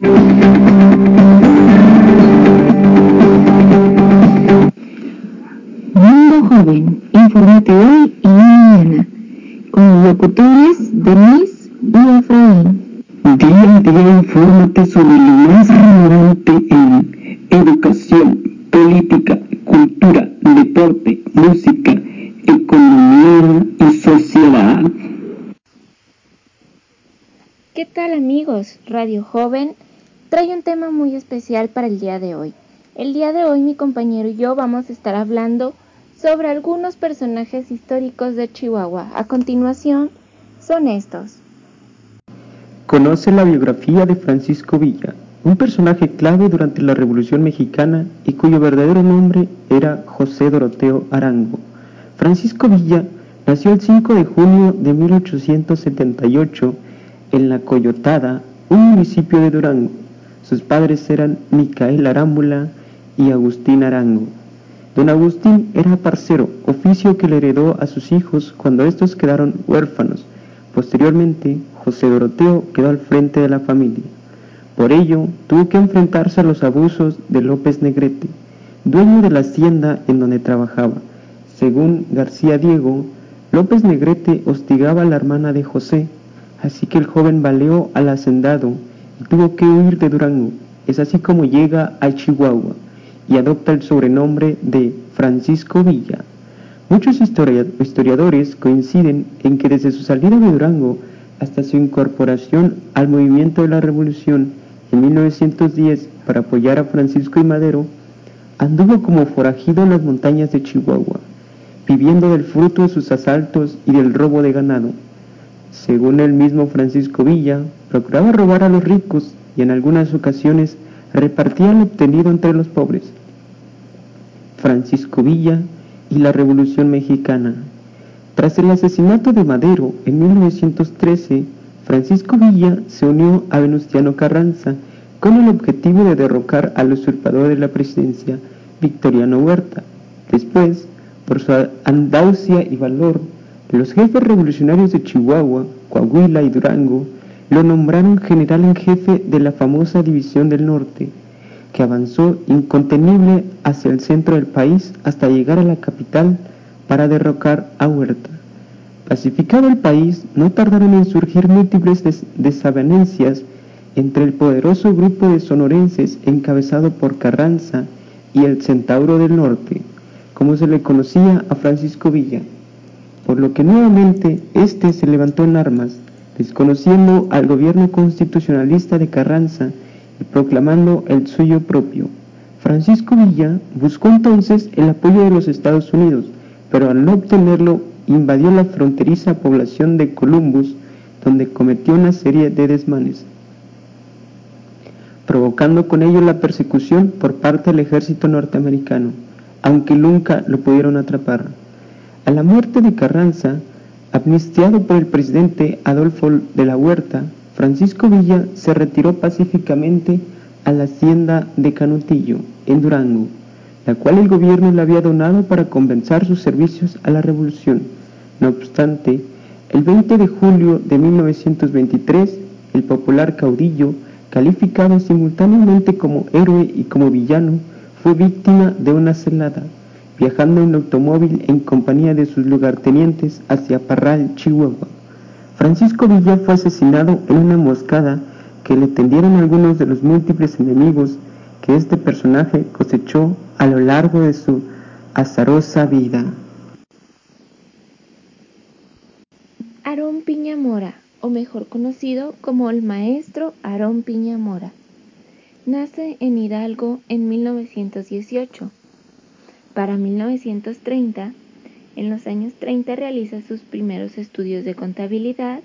Mundo Joven, infórmate hoy y mañana, con los locutores Denise y Efraín. Día a día infórmate sobre lo más relevante en educación, política, cultura, deporte, música, economía y sociedad. ¿Qué tal amigos? Radio Joven trae un tema muy especial para el día de hoy. El día de hoy mi compañero y yo vamos a estar hablando sobre algunos personajes históricos de Chihuahua. A continuación son estos. Conoce la biografía de Francisco Villa, un personaje clave durante la Revolución Mexicana y cuyo verdadero nombre era José Doroteo Arango. Francisco Villa nació el 5 de junio de 1878 en La Coyotada, un municipio de Durango. Sus padres eran Micael Arámbula y Agustín Arango. Don Agustín era parcero, oficio que le heredó a sus hijos cuando estos quedaron huérfanos. Posteriormente, José Doroteo quedó al frente de la familia. Por ello, tuvo que enfrentarse a los abusos de López Negrete, dueño de la hacienda en donde trabajaba. Según García Diego, López Negrete hostigaba a la hermana de José, así que el joven baleó al hacendado tuvo que huir de Durango. Es así como llega a Chihuahua y adopta el sobrenombre de Francisco Villa. Muchos historiadores coinciden en que desde su salida de Durango hasta su incorporación al movimiento de la Revolución en 1910 para apoyar a Francisco y Madero, anduvo como forajido en las montañas de Chihuahua, viviendo del fruto de sus asaltos y del robo de ganado. Según el mismo Francisco Villa, procuraba robar a los ricos y en algunas ocasiones repartía lo obtenido entre los pobres. Francisco Villa y la Revolución Mexicana. Tras el asesinato de Madero en 1913, Francisco Villa se unió a Venustiano Carranza con el objetivo de derrocar al usurpador de la presidencia, Victoriano Huerta. Después, por su andaucia y valor, los jefes revolucionarios de Chihuahua, Coahuila y Durango lo nombraron general en jefe de la famosa División del Norte, que avanzó incontenible hacia el centro del país hasta llegar a la capital para derrocar a Huerta. Pacificado el país, no tardaron en surgir múltiples desavenencias entre el poderoso grupo de sonorenses encabezado por Carranza y el Centauro del Norte, como se le conocía a Francisco Villa, por lo que nuevamente éste se levantó en armas, desconociendo al gobierno constitucionalista de Carranza y proclamando el suyo propio. Francisco Villa buscó entonces el apoyo de los Estados Unidos, pero al no obtenerlo invadió la fronteriza población de Columbus, donde cometió una serie de desmanes, provocando con ello la persecución por parte del ejército norteamericano, aunque nunca lo pudieron atrapar. A la muerte de Carranza, amnistiado por el presidente Adolfo de la Huerta, Francisco Villa se retiró pacíficamente a la hacienda de Canutillo, en Durango, la cual el gobierno le había donado para compensar sus servicios a la revolución. No obstante, el 20 de julio de 1923, el popular caudillo, calificado simultáneamente como héroe y como villano, fue víctima de una celada, viajando en automóvil en compañía de sus lugartenientes hacia Parral, Chihuahua. Francisco Villa fue asesinado en una emboscada que le tendieron algunos de los múltiples enemigos que este personaje cosechó a lo largo de su azarosa vida. Aarón Piñamora, o mejor conocido como el maestro Aarón Piñamora, nace en Hidalgo en 1918. Para 1930, en los años 30 realiza sus primeros estudios de contabilidad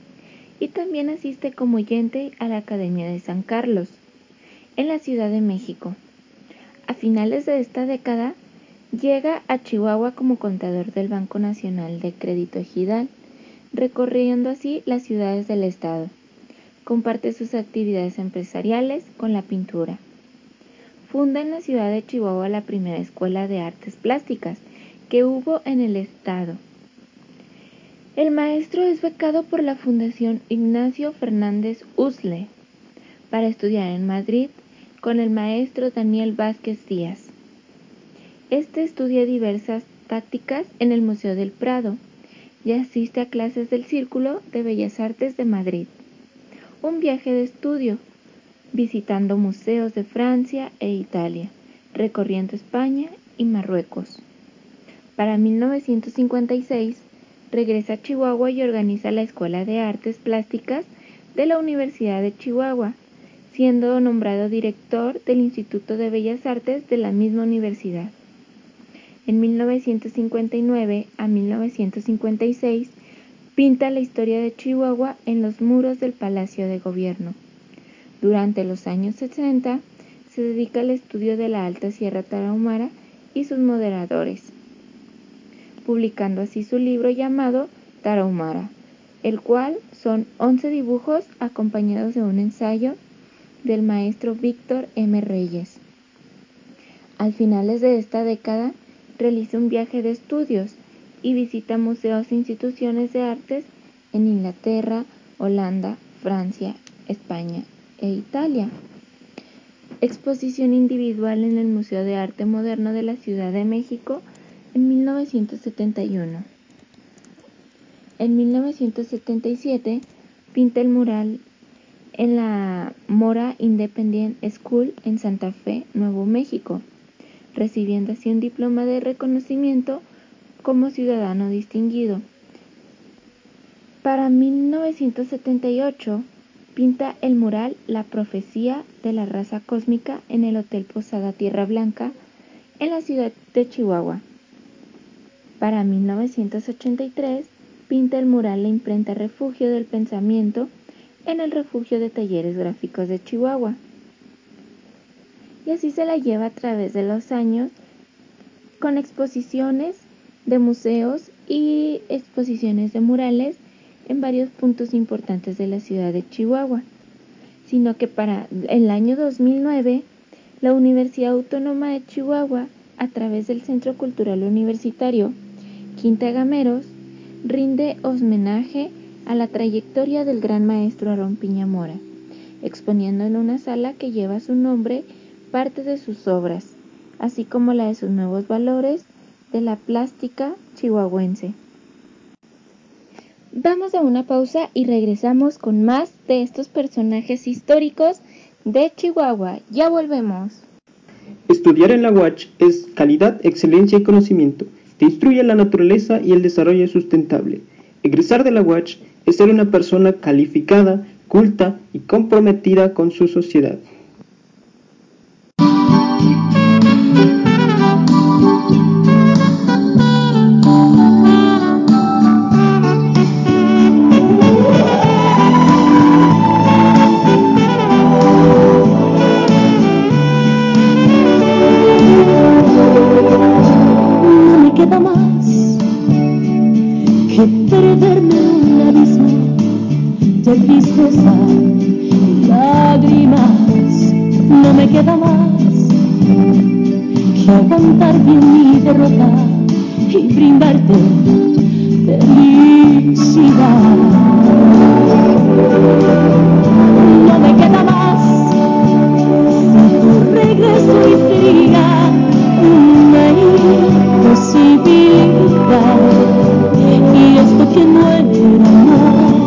y también asiste como oyente a la Academia de San Carlos, en la Ciudad de México. A finales de esta década, llega a Chihuahua como contador del Banco Nacional de Crédito Ejidal, recorriendo así las ciudades del estado. Comparte sus actividades empresariales con la pintura. Funda en la ciudad de Chihuahua la primera escuela de artes plásticas que hubo en el estado. El maestro es becado por la Fundación Ignacio Fernández Usle, para estudiar en Madrid con el maestro Daniel Vázquez Díaz. Este estudia diversas tácticas en el Museo del Prado y asiste a clases del Círculo de Bellas Artes de Madrid. Un viaje de estudio, visitando museos de Francia e Italia, recorriendo España y Marruecos. Para 1956, regresa a Chihuahua y organiza la Escuela de Artes Plásticas de la Universidad de Chihuahua, siendo nombrado director del Instituto de Bellas Artes de la misma universidad. En 1959 a 1956 pinta la historia de Chihuahua en los muros del Palacio de Gobierno. Durante los años 60 se dedica al estudio de la Alta Sierra Tarahumara y sus moderadores publicando así su libro llamado Tarahumara, el cual son 11 dibujos acompañados de un ensayo del maestro Víctor M. Reyes. Al finales de esta década realiza un viaje de estudios y visita museos e instituciones de artes en Inglaterra, Holanda, Francia, España e Italia. Exposición individual en el Museo de Arte Moderno de la Ciudad de México en 1971. En 1977 pinta el mural en la Mora Independent School en Santa Fe, Nuevo México, recibiendo así un diploma de reconocimiento como ciudadano distinguido. Para 1978 pinta el mural La profecía de la raza cósmica en el Hotel Posada Tierra Blanca en la ciudad de Chihuahua. Para 1983 pinta el mural La imprenta Refugio del Pensamiento en el Refugio de Talleres Gráficos de Chihuahua. Y así se la lleva a través de los años con exposiciones de museos y exposiciones de murales en varios puntos importantes de la ciudad de Chihuahua, sino que para el año 2009 la Universidad Autónoma de Chihuahua, a través del Centro Cultural Universitario, Quinta Gameros rinde homenaje a la trayectoria del gran maestro Aarón Piñamora, exponiendo en una sala que lleva su nombre parte de sus obras, así como la de sus nuevos valores de la plástica chihuahuense. Vamos a una pausa y regresamos con más de estos personajes históricos de Chihuahua. Ya volvemos. Estudiar en la UACH es calidad, excelencia y conocimiento instruye la naturaleza y el desarrollo sustentable. Egresar de la UACH es ser una persona calificada, culta y comprometida con su sociedad. cantar bien mi derrota y brindarte felicidad. No me queda más si tu regreso infliga una imposibilidad. Y esto que no era amor,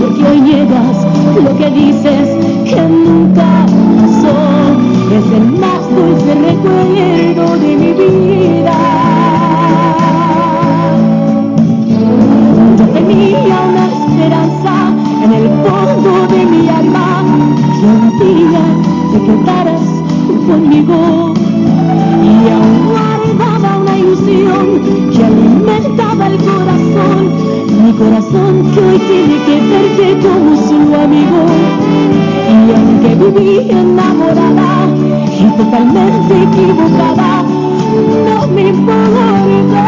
lo que hoy llegas, lo que dices que nunca pasó, es el mal. mucho y tiene que verse como su amigo. Y aunque viví enamorada y totalmente equivocada, no me puedo importa.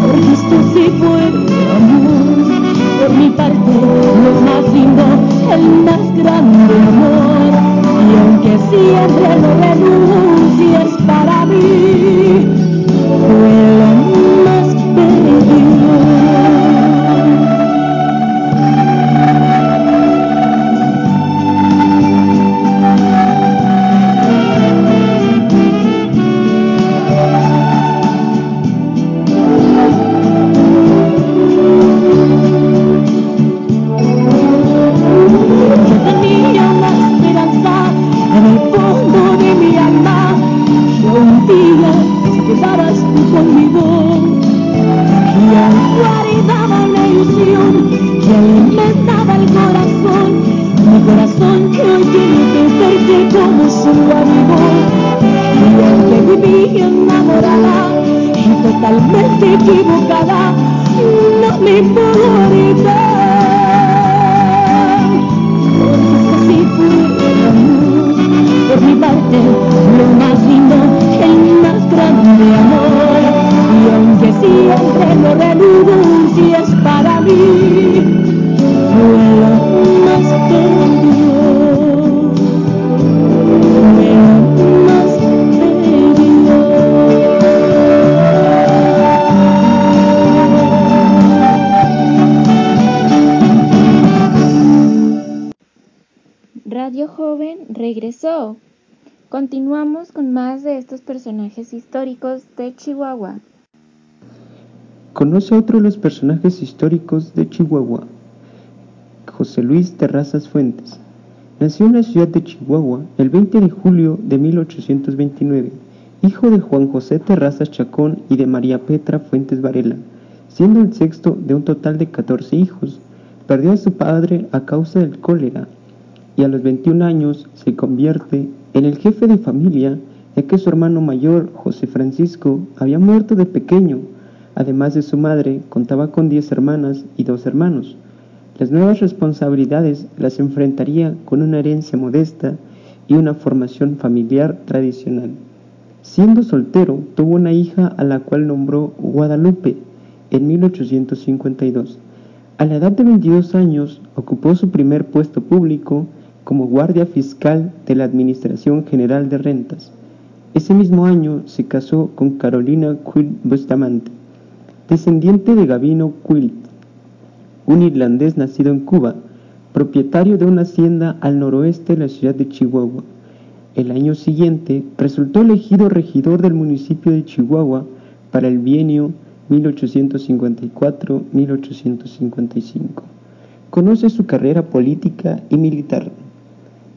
Porque esto sí fue amor, por mi parte lo más lindo, el más grande amor. Y aunque siempre lo veo, Continuamos con más de estos personajes históricos de Chihuahua. Conoce otro de los personajes históricos de Chihuahua, José Luis Terrazas Fuentes. Nació en la ciudad de Chihuahua el 20 de julio de 1829, hijo de Juan José Terrazas Chacón y de María Petra Fuentes Varela, siendo el sexto de un total de 14 hijos. Perdió a su padre a causa del cólera y a los 21 años se convierte en el jefe de familia ya que su hermano mayor, José Francisco, había muerto de pequeño. Además de su madre, contaba con 10 hermanas y dos hermanos. Las nuevas responsabilidades las enfrentaría con una herencia modesta y una formación familiar tradicional. Siendo soltero, tuvo una hija a la cual nombró Guadalupe en 1852. A la edad de 22 años ocupó su primer puesto público como guardia fiscal de la Administración General de Rentas. Ese mismo año se casó con Carolina Quilt Bustamante, descendiente de Gavino Quilt, un irlandés nacido en Cuba, propietario de una hacienda al noroeste de la ciudad de Chihuahua. El año siguiente resultó elegido regidor del municipio de Chihuahua para el bienio 1854-1855. Conoce su carrera política y militar.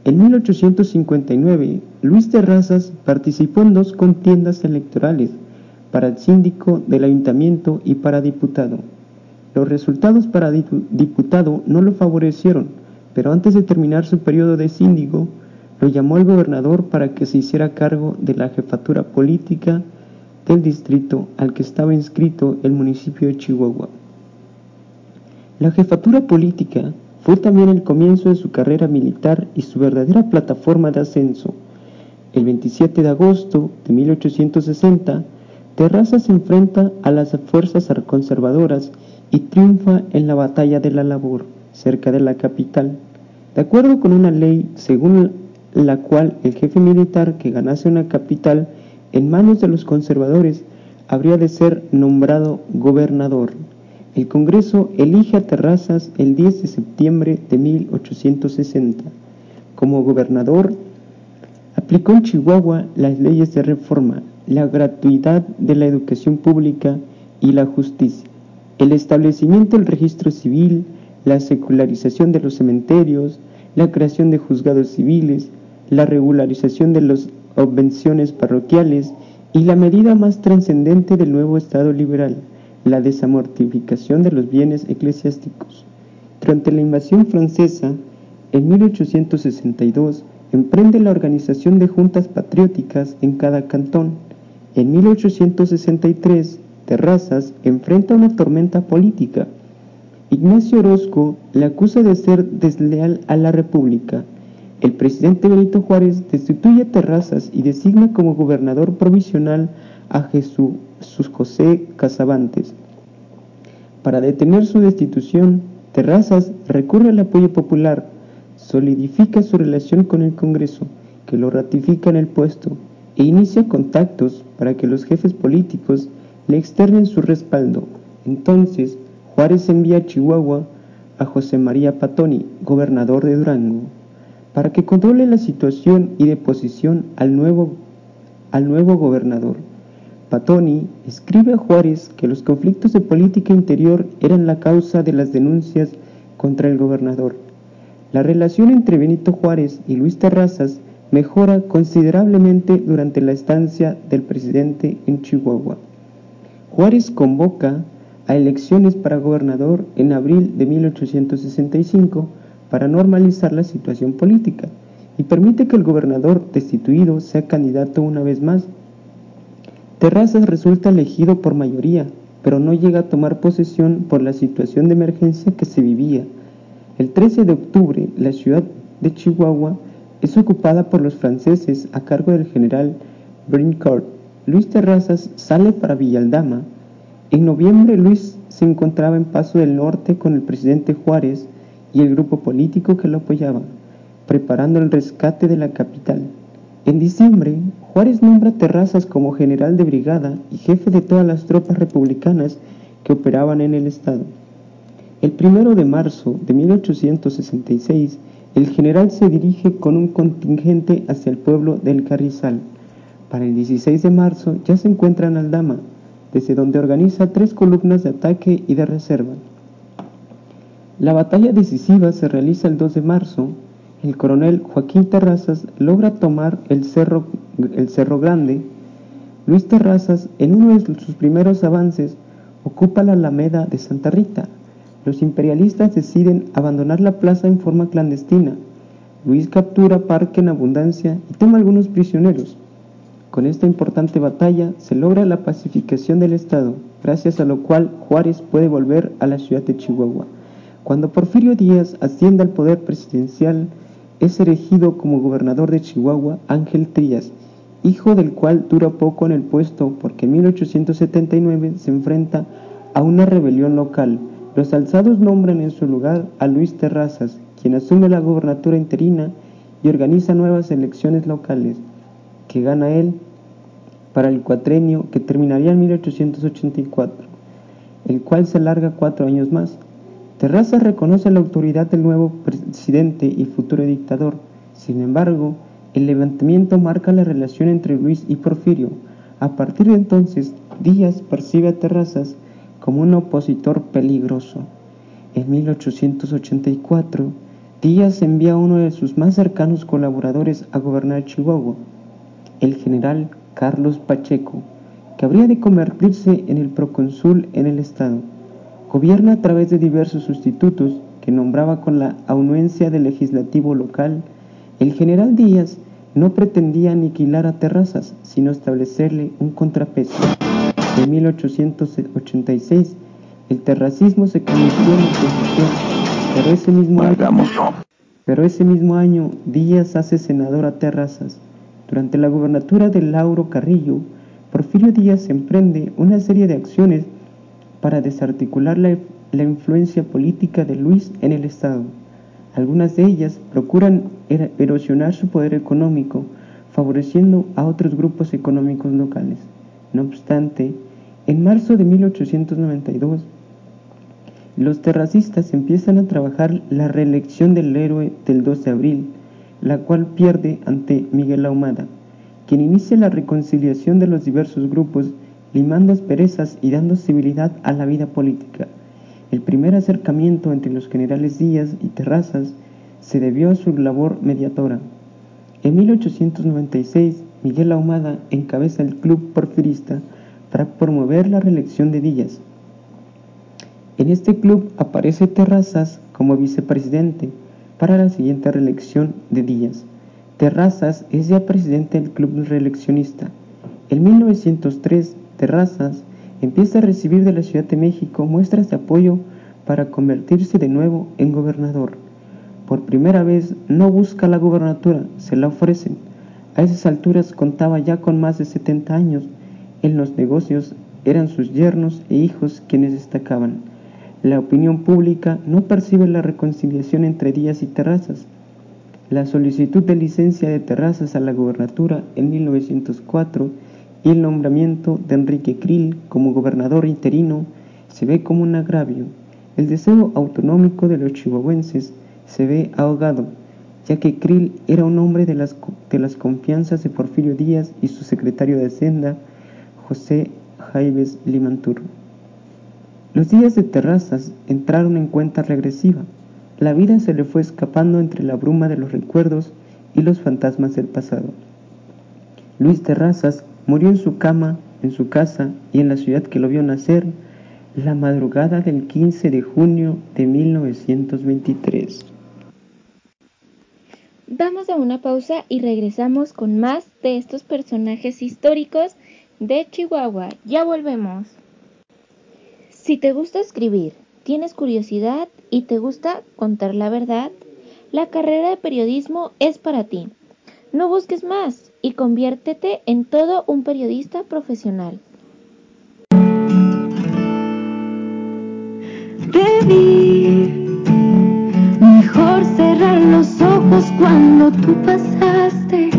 En 1859, Luis Terrazas participó en dos contiendas electorales para el síndico del ayuntamiento y para diputado. Los resultados para diputado no lo favorecieron, pero antes de terminar su periodo de síndico, lo llamó al gobernador para que se hiciera cargo de la jefatura política del distrito al que estaba inscrito el municipio de Chihuahua. La jefatura política fue también el comienzo de su carrera militar y su verdadera plataforma de ascenso. El 27 de agosto de 1860, Terraza se enfrenta a las fuerzas conservadoras y triunfa en la batalla de la labor, cerca de la capital, de acuerdo con una ley según la cual el jefe militar que ganase una capital en manos de los conservadores habría de ser nombrado gobernador. El Congreso elige a Terrazas el 10 de septiembre de 1860. Como gobernador, aplicó en Chihuahua las leyes de reforma, la gratuidad de la educación pública y la justicia el establecimiento del registro civil, la secularización de los cementerios, la creación de juzgados civiles, la regularización de las obvenciones parroquiales y la medida más trascendente del nuevo Estado liberal, la desamortificación de los bienes eclesiásticos. Durante la invasión francesa, en 1862, emprende la organización de juntas patrióticas en cada cantón. En 1863, Terrazas enfrenta una tormenta política. Ignacio Orozco le acusa de ser desleal a la República. El presidente Benito Juárez destituye a Terrazas y designa como gobernador provisional a Jesús José Casabantes. Para detener su destitución, Terrazas recurre al apoyo popular, solidifica su relación con el Congreso, que lo ratifica en el puesto, e inicia contactos para que los jefes políticos le externen su respaldo. Entonces Juárez envía a Chihuahua a José María Patoni, gobernador de Durango, para que controle la situación y de posición al al nuevo gobernador. Patoni escribe a Juárez que los conflictos de política interior eran la causa de las denuncias contra el gobernador. La relación entre Benito Juárez y Luis Terrazas mejora considerablemente durante la estancia del presidente en Chihuahua. Juárez convoca a elecciones para gobernador en abril de 1865 para normalizar la situación política y permite que el gobernador destituido sea candidato una vez más. Terrazas resulta elegido por mayoría, pero no llega a tomar posesión por la situación de emergencia que se vivía. El 13 de octubre, la ciudad de Chihuahua es ocupada por los franceses a cargo del general Brincourt. Luis Terrazas sale para Villaldama. En noviembre, Luis se encontraba en Paso del Norte con el presidente Juárez y el grupo político que lo apoyaba, preparando el rescate de la capital. En diciembre, Juárez nombra Terrazas como general de brigada y jefe de todas las tropas republicanas que operaban en el estado. El primero de marzo de 1866, el general se dirige con un contingente hacia el pueblo del Carrizal. Para el 16 de marzo ya se encuentra en Aldama, desde donde organiza tres columnas de ataque y de reserva. La batalla decisiva se realiza el 2 de marzo. El coronel Joaquín Terrazas logra tomar el cerro, el cerro Grande. Luis Terrazas, en uno de sus primeros avances, ocupa la Alameda de Santa Rita. Los imperialistas deciden abandonar la plaza en forma clandestina. Luis captura Parque en abundancia y toma algunos prisioneros. Con esta importante batalla se logra la pacificación del Estado, gracias a lo cual Juárez puede volver a la ciudad de Chihuahua. Cuando Porfirio Díaz asciende al poder presidencial, es elegido como gobernador de Chihuahua Ángel Trías, hijo del cual dura poco en el puesto porque en 1879 se enfrenta a una rebelión local. Los alzados nombran en su lugar a Luis Terrazas, quien asume la gobernatura interina y organiza nuevas elecciones locales, que gana él para el cuatrenio que terminaría en 1884, el cual se alarga cuatro años más. Terraza reconoce la autoridad del nuevo presidente y futuro dictador. Sin embargo, el levantamiento marca la relación entre Luis y Porfirio. A partir de entonces, Díaz percibe a Terrazas como un opositor peligroso. En 1884, Díaz envía a uno de sus más cercanos colaboradores a gobernar Chihuahua, el general Carlos Pacheco, que habría de convertirse en el procónsul en el estado. Gobierna a través de diversos sustitutos que nombraba con la anuencia del legislativo local. El general Díaz no pretendía aniquilar a Terrazas, sino establecerle un contrapeso. En 1886, el terracismo se convirtió en oposición, pero ese mismo año, pero ese mismo año Díaz hace senador a Terrazas. Durante la gubernatura de Lauro Carrillo, Porfirio Díaz emprende una serie de acciones para desarticular la, influencia política de Luis en el Estado. Algunas de ellas procuran erosionar su poder económico, favoreciendo a otros grupos económicos locales. No obstante, en marzo de 1892, los terracistas empiezan a trabajar la reelección del héroe del 2 de abril, la cual pierde ante Miguel Ahumada, quien inicia la reconciliación de los diversos grupos, limando asperezas y dando civilidad a la vida política. El primer acercamiento entre los generales Díaz y Terrazas se debió a su labor mediadora. En 1896, Miguel Ahumada encabeza el club porfirista para promover la reelección de Díaz. En este club aparece Terrazas como vicepresidente, para la siguiente reelección de Díaz. Terrazas es ya presidente del club reeleccionista. En 1903, Terrazas empieza a recibir de la Ciudad de México muestras de apoyo para convertirse de nuevo en gobernador. Por primera vez no busca la gobernatura, se la ofrecen. A esas alturas contaba ya con más de 70 años. En los negocios eran sus yernos e hijos quienes destacaban. La opinión pública no percibe la reconciliación entre Díaz y Terrazas. La solicitud de licencia de Terrazas a la gobernatura en 1904 el nombramiento de Enrique Krill como gobernador interino se ve como un agravio. El deseo autonómico de los chihuahuenses se ve ahogado, ya que Krill era un hombre de las, de las confianzas de Porfirio Díaz y su secretario de Hacienda, José Jaimes Limantur. Los días de terrazas entraron en cuenta regresiva. La vida se le fue escapando entre la bruma de los recuerdos y los fantasmas del pasado. Luis Terrazas murió en su cama, en su casa y en la ciudad que lo vio nacer la madrugada del 15 de junio de 1923. Vamos a una pausa y regresamos con más de estos personajes históricos de Chihuahua. Ya volvemos. Si te gusta escribir, tienes curiosidad y te gusta contar la verdad, la carrera de periodismo es para ti. No busques más y conviértete en todo un periodista profesional. mejor cerrar los ojos cuando tú pasaste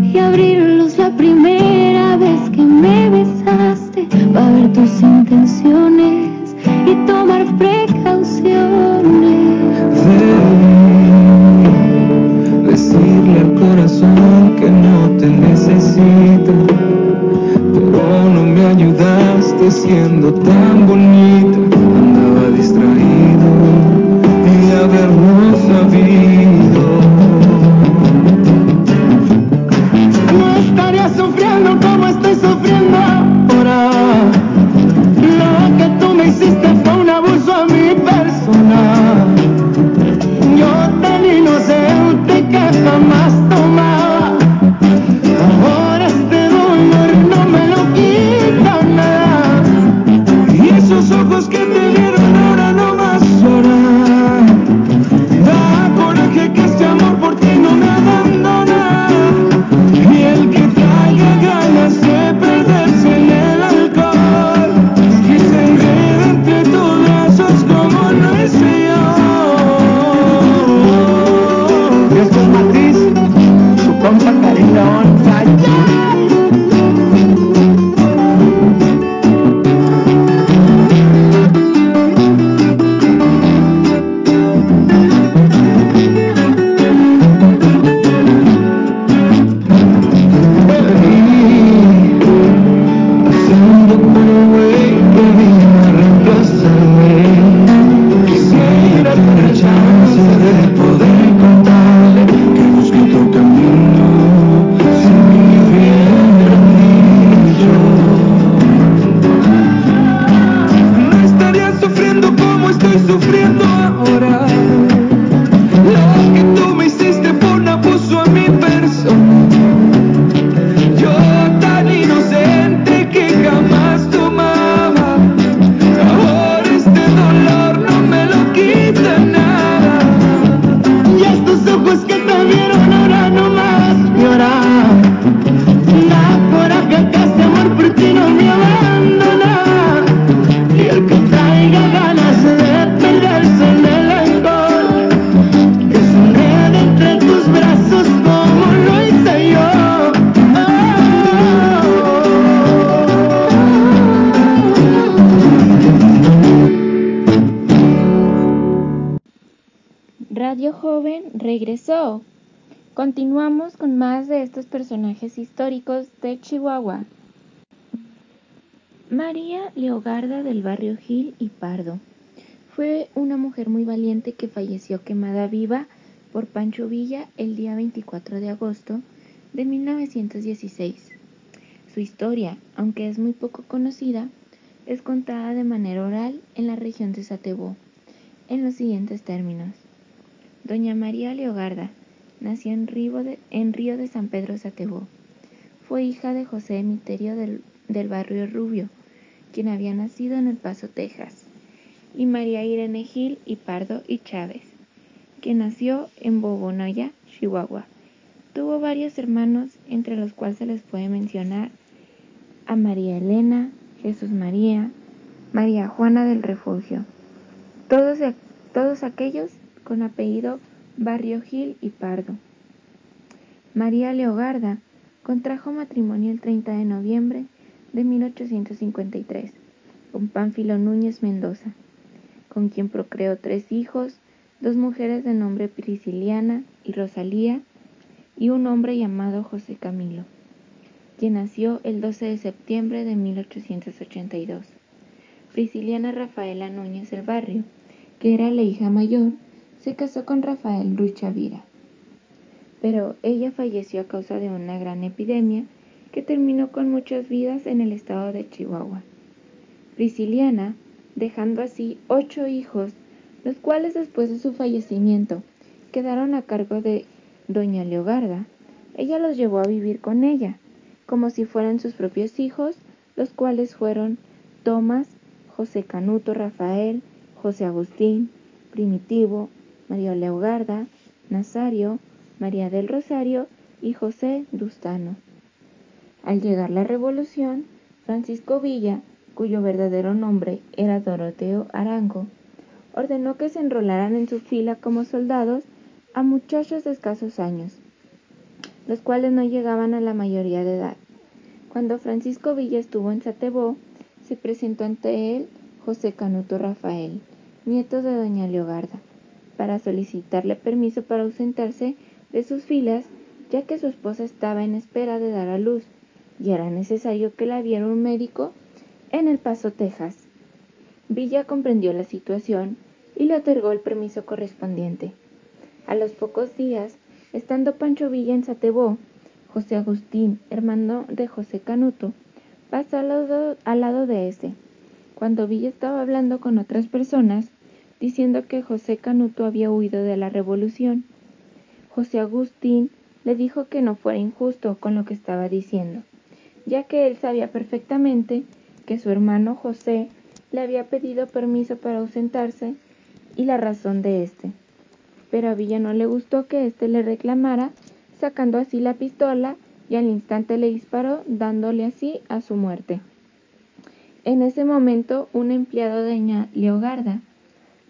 y abrirlos la primera vez que me besaste para ver tus intenciones y tomar precauciones. decirle al corazón te necesito, pero no me ayudaste siendo tan bonita, regresó. Continuamos con más de estos personajes históricos de Chihuahua. María Leogarda del barrio Gil y Pardo fue una mujer muy valiente que falleció quemada viva por Pancho Villa el día 24 de agosto de 1916. Su historia, aunque es muy poco conocida, es contada de manera oral en la región de Satebó, en los siguientes términos. Doña María Leogarda nació en Río de, Río de San Pedro Satebó. Fue hija de José Emiterio del, barrio Rubio, quien había nacido en El Paso, Texas, y María Irene Gil y Pardo y Chávez, que nació en Bobonoya, Chihuahua. Tuvo varios hermanos, entre los cuales se les puede mencionar a María Elena, Jesús María, María Juana del Refugio, todos, todos aquellos con apellido Barrio Gil y Pardo. María Leogarda contrajo matrimonio el 30 de noviembre de 1853 con Pánfilo Núñez Mendoza, con quien procreó tres hijos, dos mujeres de nombre Prisciliana y Rosalía y un hombre llamado José Camilo, quien nació el 12 de septiembre de 1882. Prisciliana Rafaela Núñez del Barrio, que era la hija mayor, se casó con Rafael Ruiz Chavira. Pero ella falleció a causa de una gran epidemia que terminó con muchas vidas en el estado de Chihuahua. Prisciliana, dejando así ocho hijos, los cuales después de su fallecimiento quedaron a cargo de doña Leogarda, ella los llevó a vivir con ella, como si fueran sus propios hijos, los cuales fueron Tomás, José Canuto Rafael, José Agustín, Primitivo, María Leogarda, Nazario, María del Rosario y José Dustano. Al llegar la revolución, Francisco Villa, cuyo verdadero nombre era Doroteo Arango, ordenó que se enrolaran en su fila como soldados a muchachos de escasos años, los cuales no llegaban a la mayoría de edad. Cuando Francisco Villa estuvo en Satebó, se presentó ante él José Canuto Rafael, nieto de doña Leogarda, para solicitarle permiso para ausentarse de sus filas, ya que su esposa estaba en espera de dar a luz y era necesario que la viera un médico en El Paso, Texas. Villa comprendió la situación y le otorgó el permiso correspondiente. A los pocos días, estando Pancho Villa en Satebó, José Agustín, hermano de José Canuto, pasó al lado, al lado de ese. Cuando Villa estaba hablando con otras personas, diciendo que José Canuto había huido de la revolución, José Agustín le dijo que no fuera injusto con lo que estaba diciendo, ya que él sabía perfectamente que su hermano José le había pedido permiso para ausentarse y la razón de éste. Pero a Villa no le gustó que éste le reclamara, sacando así la pistola y al instante le disparó, dándole así a su muerte. En ese momento, un empleado de Ña Leogarda,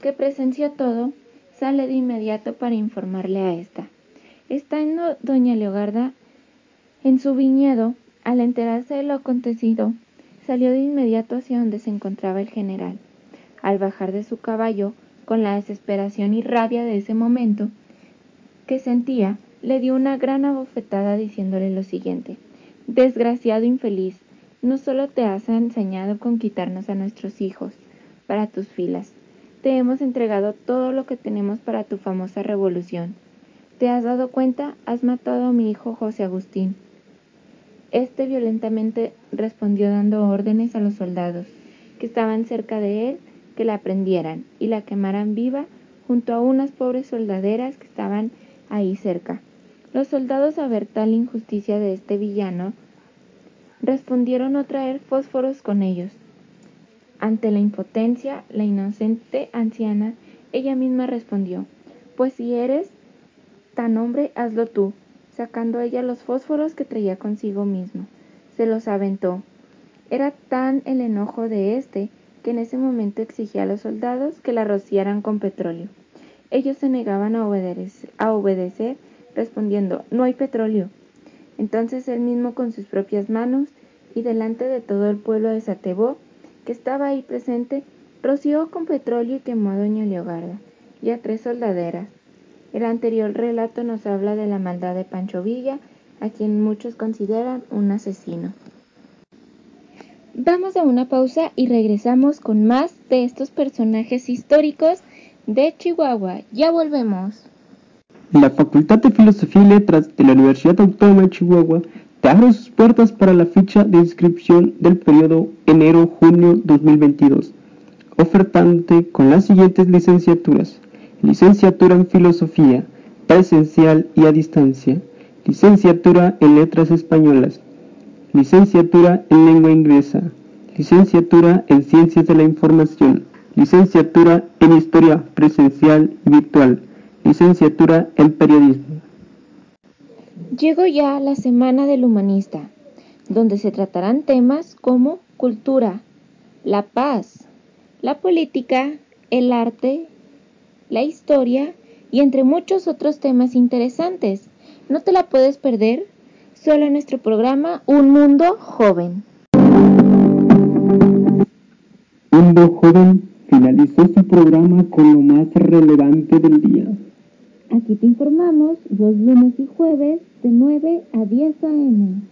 que presenció todo, sale de inmediato para informarle a esta. Estando doña Leogarda en su viñedo, al enterarse de lo acontecido, salió de inmediato hacia donde se encontraba el general. Al bajar de su caballo, con la desesperación y rabia de ese momento que sentía, le dio una gran abofetada diciéndole lo siguiente. Desgraciado infeliz, no solo te has enseñado con quitarnos a nuestros hijos para tus filas, te hemos entregado todo lo que tenemos para tu famosa revolución. ¿Te has dado cuenta? Has matado a mi hijo José Agustín. Este violentamente respondió dando órdenes a los soldados que estaban cerca de él que la prendieran y la quemaran viva junto a unas pobres soldaderas que estaban ahí cerca. Los soldados, a ver tal injusticia de este villano, respondieron a traer fósforos con ellos. Ante la impotencia, la inocente anciana, ella misma respondió, pues si eres tan hombre, hazlo tú sacando ella los fósforos que traía consigo mismo. Se los aventó. Era tan el enojo de éste que en ese momento exigía a los soldados que la rociaran con petróleo. Ellos se negaban a obedecer, respondiendo no hay petróleo. Entonces él mismo con sus propias manos y delante de todo el pueblo de Satebó, que estaba ahí presente, roció con petróleo y quemó a doña Leogarda y a tres soldaderas, el anterior relato nos habla de la maldad de Pancho Villa, a quien muchos consideran un asesino. Vamos a una pausa y regresamos con más de estos personajes históricos de Chihuahua. Ya volvemos. La Facultad de Filosofía y Letras de la Universidad Autónoma de Chihuahua te abre sus puertas para la ficha de inscripción del periodo enero-junio 2022, ofertante con las siguientes licenciaturas. Licenciatura en Filosofía, presencial y a distancia, licenciatura en Letras Españolas, licenciatura en Lengua Inglesa, licenciatura en Ciencias de la Información, licenciatura en Historia Presencial y Virtual, licenciatura en Periodismo. Llegó ya la Semana del Humanista, donde se tratarán temas como cultura, la paz, la política, el arte la historia y entre muchos otros temas interesantes. No te la puedes perder solo en nuestro programa Un Mundo Joven. Mundo Joven finalizó su programa con lo más relevante del día. Aquí te informamos los lunes y jueves de 9 a 10 a.m.